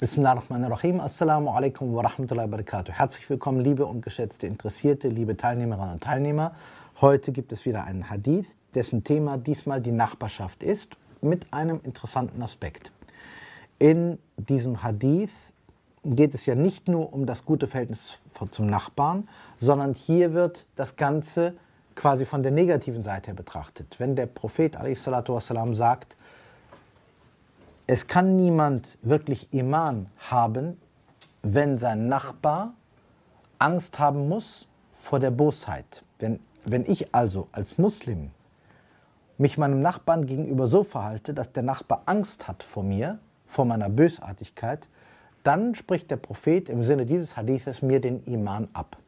Bismillahirrahmanirrahim. Assalamu alaikum wa rahmatullahi wa barakatuh. Herzlich willkommen, liebe und geschätzte Interessierte, liebe Teilnehmerinnen und Teilnehmer. Heute gibt es wieder einen Hadith, dessen Thema diesmal die Nachbarschaft ist, mit einem interessanten Aspekt. In diesem Hadith geht es ja nicht nur um das gute Verhältnis zum Nachbarn, sondern hier wird das Ganze quasi von der negativen Seite her betrachtet. Wenn der Prophet wassalam, sagt, es kann niemand wirklich Iman haben, wenn sein Nachbar Angst haben muss vor der Bosheit. Wenn, wenn ich also als Muslim mich meinem Nachbarn gegenüber so verhalte, dass der Nachbar Angst hat vor mir, vor meiner Bösartigkeit, dann spricht der Prophet im Sinne dieses Hadithes mir den Iman ab.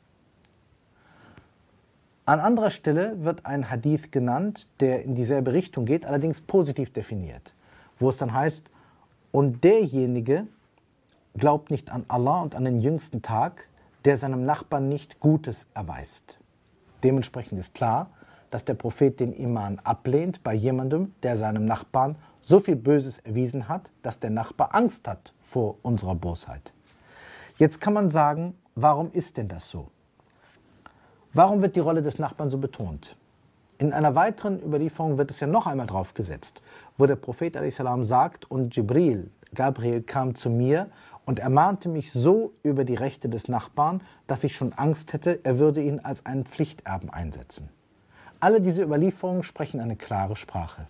An anderer Stelle wird ein Hadith genannt, der in dieselbe Richtung geht, allerdings positiv definiert, wo es dann heißt, und derjenige glaubt nicht an Allah und an den jüngsten Tag, der seinem Nachbarn nicht Gutes erweist. Dementsprechend ist klar, dass der Prophet den Iman ablehnt bei jemandem, der seinem Nachbarn so viel Böses erwiesen hat, dass der Nachbar Angst hat vor unserer Bosheit. Jetzt kann man sagen, warum ist denn das so? Warum wird die Rolle des Nachbarn so betont? In einer weiteren Überlieferung wird es ja noch einmal drauf gesetzt, wo der Prophet salam sagt, und Jibril, Gabriel, kam zu mir und ermahnte mich so über die Rechte des Nachbarn, dass ich schon Angst hätte, er würde ihn als einen Pflichterben einsetzen. Alle diese Überlieferungen sprechen eine klare Sprache,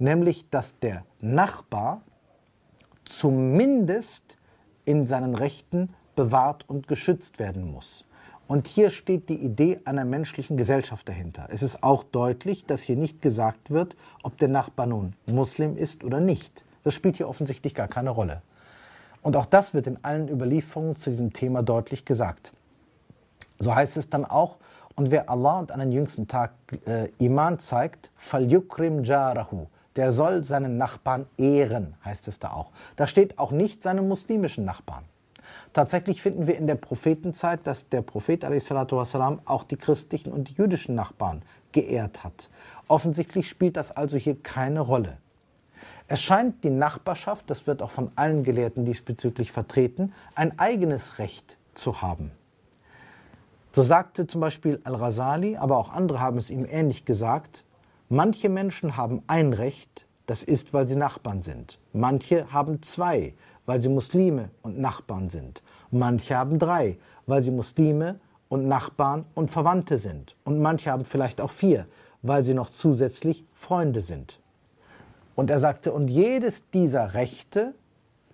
nämlich dass der Nachbar zumindest in seinen Rechten bewahrt und geschützt werden muss. Und hier steht die Idee einer menschlichen Gesellschaft dahinter. Es ist auch deutlich, dass hier nicht gesagt wird, ob der Nachbar nun Muslim ist oder nicht. Das spielt hier offensichtlich gar keine Rolle. Und auch das wird in allen Überlieferungen zu diesem Thema deutlich gesagt. So heißt es dann auch, und wer Allah und an den jüngsten Tag äh, Iman zeigt, falyukrim jarahu, der soll seinen Nachbarn ehren, heißt es da auch. Da steht auch nicht seine muslimischen Nachbarn. Tatsächlich finden wir in der Prophetenzeit, dass der Prophet wassalam, auch die christlichen und die jüdischen Nachbarn geehrt hat. Offensichtlich spielt das also hier keine Rolle. Es scheint die Nachbarschaft, das wird auch von allen Gelehrten diesbezüglich vertreten, ein eigenes Recht zu haben. So sagte zum Beispiel Al-Rasali, aber auch andere haben es ihm ähnlich gesagt, manche Menschen haben ein Recht, das ist, weil sie Nachbarn sind. Manche haben zwei, weil sie Muslime und Nachbarn sind. Manche haben drei, weil sie Muslime und Nachbarn und Verwandte sind. Und manche haben vielleicht auch vier, weil sie noch zusätzlich Freunde sind. Und er sagte, und jedes dieser Rechte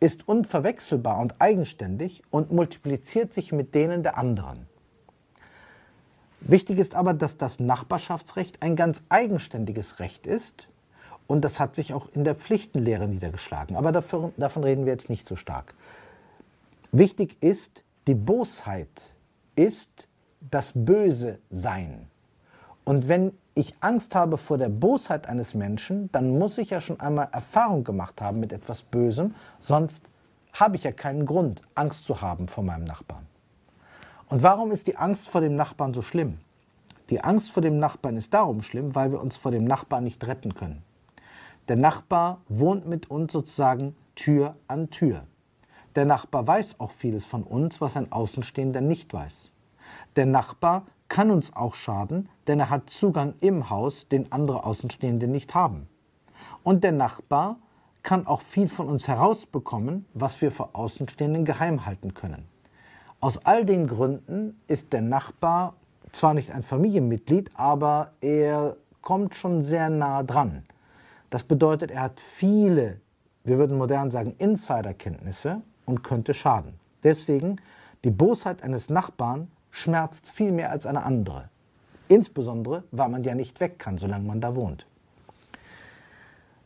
ist unverwechselbar und eigenständig und multipliziert sich mit denen der anderen. Wichtig ist aber, dass das Nachbarschaftsrecht ein ganz eigenständiges Recht ist und das hat sich auch in der Pflichtenlehre niedergeschlagen. Aber dafür, davon reden wir jetzt nicht so stark. Wichtig ist, die Bosheit ist das Böse Sein. Und wenn ich Angst habe vor der Bosheit eines Menschen, dann muss ich ja schon einmal Erfahrung gemacht haben mit etwas Bösem, sonst habe ich ja keinen Grund, Angst zu haben vor meinem Nachbarn. Und warum ist die Angst vor dem Nachbarn so schlimm? Die Angst vor dem Nachbarn ist darum schlimm, weil wir uns vor dem Nachbarn nicht retten können. Der Nachbar wohnt mit uns sozusagen Tür an Tür. Der Nachbar weiß auch vieles von uns, was ein Außenstehender nicht weiß. Der Nachbar kann uns auch schaden, denn er hat Zugang im Haus, den andere Außenstehende nicht haben. Und der Nachbar kann auch viel von uns herausbekommen, was wir vor Außenstehenden geheim halten können. Aus all den Gründen ist der Nachbar zwar nicht ein Familienmitglied, aber er kommt schon sehr nah dran. Das bedeutet, er hat viele, wir würden modern sagen, Insiderkenntnisse und könnte schaden. Deswegen, die Bosheit eines Nachbarn schmerzt viel mehr als eine andere. Insbesondere, weil man ja nicht weg kann, solange man da wohnt.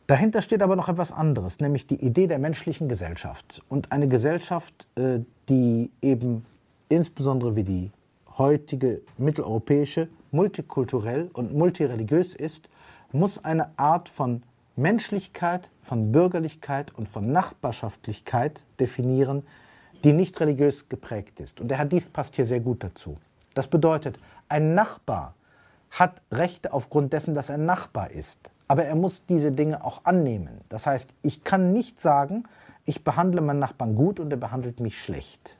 Dahinter steht aber noch etwas anderes, nämlich die Idee der menschlichen Gesellschaft. Und eine Gesellschaft, äh, die eben insbesondere wie die heutige mitteleuropäische multikulturell und multireligiös ist, muss eine Art von Menschlichkeit, von Bürgerlichkeit und von Nachbarschaftlichkeit definieren, die nicht religiös geprägt ist. Und der Hadith passt hier sehr gut dazu. Das bedeutet, ein Nachbar hat Rechte aufgrund dessen, dass er Nachbar ist. Aber er muss diese Dinge auch annehmen. Das heißt, ich kann nicht sagen, ich behandle meinen Nachbarn gut und er behandelt mich schlecht.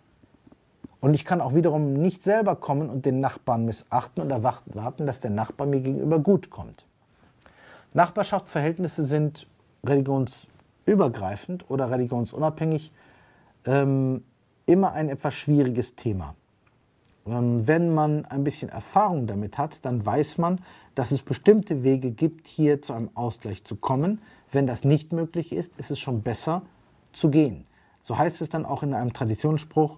Und ich kann auch wiederum nicht selber kommen und den Nachbarn missachten und erwarten, dass der Nachbar mir gegenüber gut kommt. Nachbarschaftsverhältnisse sind religionsübergreifend oder religionsunabhängig ähm, immer ein etwas schwieriges Thema. Ähm, wenn man ein bisschen Erfahrung damit hat, dann weiß man, dass es bestimmte Wege gibt, hier zu einem Ausgleich zu kommen. Wenn das nicht möglich ist, ist es schon besser zu gehen. So heißt es dann auch in einem Traditionsspruch,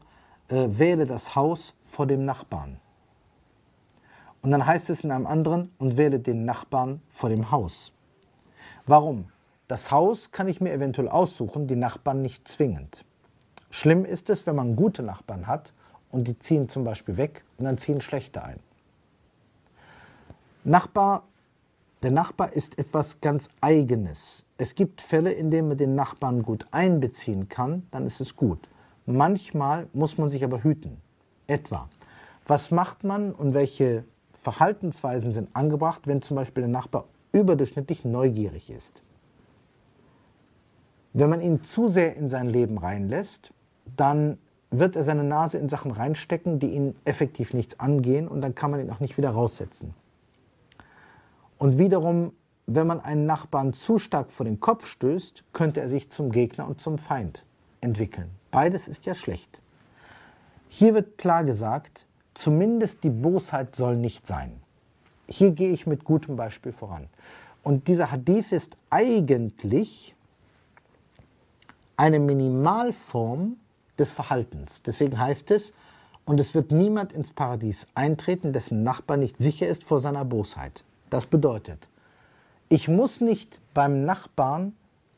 äh, wähle das Haus vor dem Nachbarn. Und dann heißt es in einem anderen, und wähle den Nachbarn vor dem Haus. Warum? Das Haus kann ich mir eventuell aussuchen, die Nachbarn nicht zwingend. Schlimm ist es, wenn man gute Nachbarn hat und die ziehen zum Beispiel weg und dann ziehen schlechte ein. Nachbar, der Nachbar ist etwas ganz Eigenes. Es gibt Fälle, in denen man den Nachbarn gut einbeziehen kann, dann ist es gut. Manchmal muss man sich aber hüten. Etwa, was macht man und welche Verhaltensweisen sind angebracht, wenn zum Beispiel der Nachbar überdurchschnittlich neugierig ist? Wenn man ihn zu sehr in sein Leben reinlässt, dann wird er seine Nase in Sachen reinstecken, die ihn effektiv nichts angehen und dann kann man ihn auch nicht wieder raussetzen. Und wiederum, wenn man einen Nachbarn zu stark vor den Kopf stößt, könnte er sich zum Gegner und zum Feind entwickeln. Beides ist ja schlecht. Hier wird klar gesagt, zumindest die Bosheit soll nicht sein. Hier gehe ich mit gutem Beispiel voran. Und dieser Hadith ist eigentlich eine Minimalform des Verhaltens. Deswegen heißt es, und es wird niemand ins Paradies eintreten, dessen Nachbar nicht sicher ist vor seiner Bosheit. Das bedeutet, ich muss nicht beim Nachbarn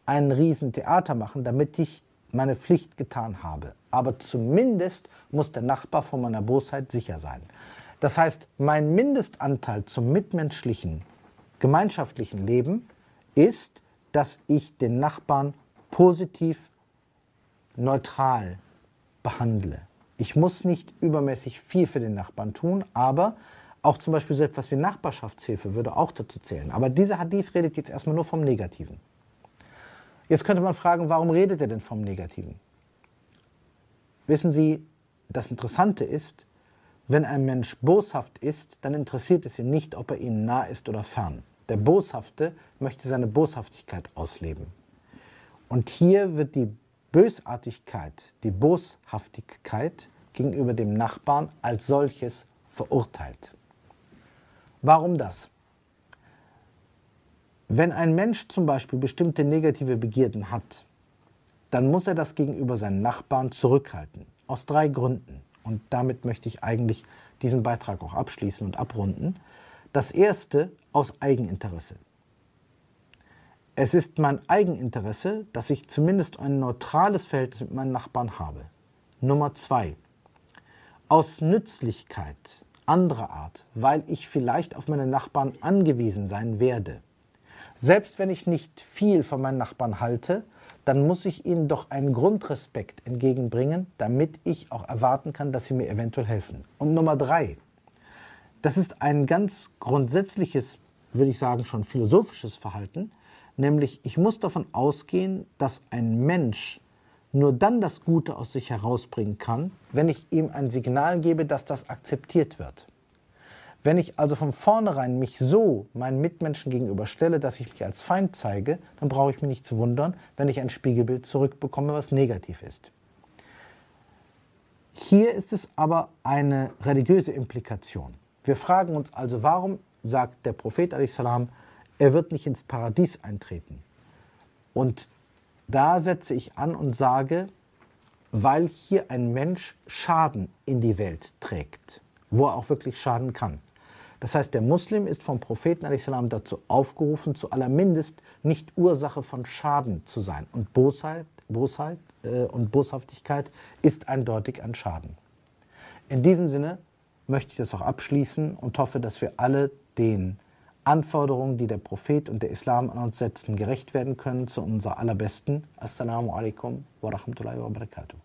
ein Riesentheater machen, damit ich meine Pflicht getan habe. Aber zumindest muss der Nachbar vor meiner Bosheit sicher sein. Das heißt, mein Mindestanteil zum mitmenschlichen, gemeinschaftlichen Leben ist, dass ich den Nachbarn positiv, neutral behandle. Ich muss nicht übermäßig viel für den Nachbarn tun, aber auch zum Beispiel so etwas wie Nachbarschaftshilfe würde auch dazu zählen. Aber dieser Hadith redet jetzt erstmal nur vom Negativen. Jetzt könnte man fragen, warum redet er denn vom Negativen? Wissen Sie, das Interessante ist, wenn ein Mensch boshaft ist, dann interessiert es ihn nicht, ob er ihnen nah ist oder fern. Der Boshafte möchte seine Boshaftigkeit ausleben. Und hier wird die Bösartigkeit, die Boshaftigkeit gegenüber dem Nachbarn als solches verurteilt. Warum das? Wenn ein Mensch zum Beispiel bestimmte negative Begierden hat, dann muss er das gegenüber seinen Nachbarn zurückhalten. Aus drei Gründen. Und damit möchte ich eigentlich diesen Beitrag auch abschließen und abrunden. Das erste aus Eigeninteresse. Es ist mein Eigeninteresse, dass ich zumindest ein neutrales Verhältnis mit meinen Nachbarn habe. Nummer zwei. Aus Nützlichkeit anderer Art, weil ich vielleicht auf meine Nachbarn angewiesen sein werde. Selbst wenn ich nicht viel von meinen Nachbarn halte, dann muss ich ihnen doch einen Grundrespekt entgegenbringen, damit ich auch erwarten kann, dass sie mir eventuell helfen. Und Nummer drei, das ist ein ganz grundsätzliches, würde ich sagen, schon philosophisches Verhalten, Nämlich, ich muss davon ausgehen, dass ein Mensch nur dann das Gute aus sich herausbringen kann, wenn ich ihm ein Signal gebe, dass das akzeptiert wird. Wenn ich also von vornherein mich so meinen Mitmenschen gegenüber stelle, dass ich mich als Feind zeige, dann brauche ich mich nicht zu wundern, wenn ich ein Spiegelbild zurückbekomme, was negativ ist. Hier ist es aber eine religiöse Implikation. Wir fragen uns also, warum sagt der Prophet salam er wird nicht ins Paradies eintreten. Und da setze ich an und sage, weil hier ein Mensch Schaden in die Welt trägt, wo er auch wirklich schaden kann. Das heißt, der Muslim ist vom Propheten dazu aufgerufen, zu allermindest nicht Ursache von Schaden zu sein. Und Bosheit, Bosheit äh, und Boshaftigkeit ist eindeutig ein Schaden. In diesem Sinne möchte ich das auch abschließen und hoffe, dass wir alle den Anforderungen, die der Prophet und der Islam an uns setzen, gerecht werden können zu unser allerbesten. Assalamu alaikum wa rahmatullahi wa barakatuh.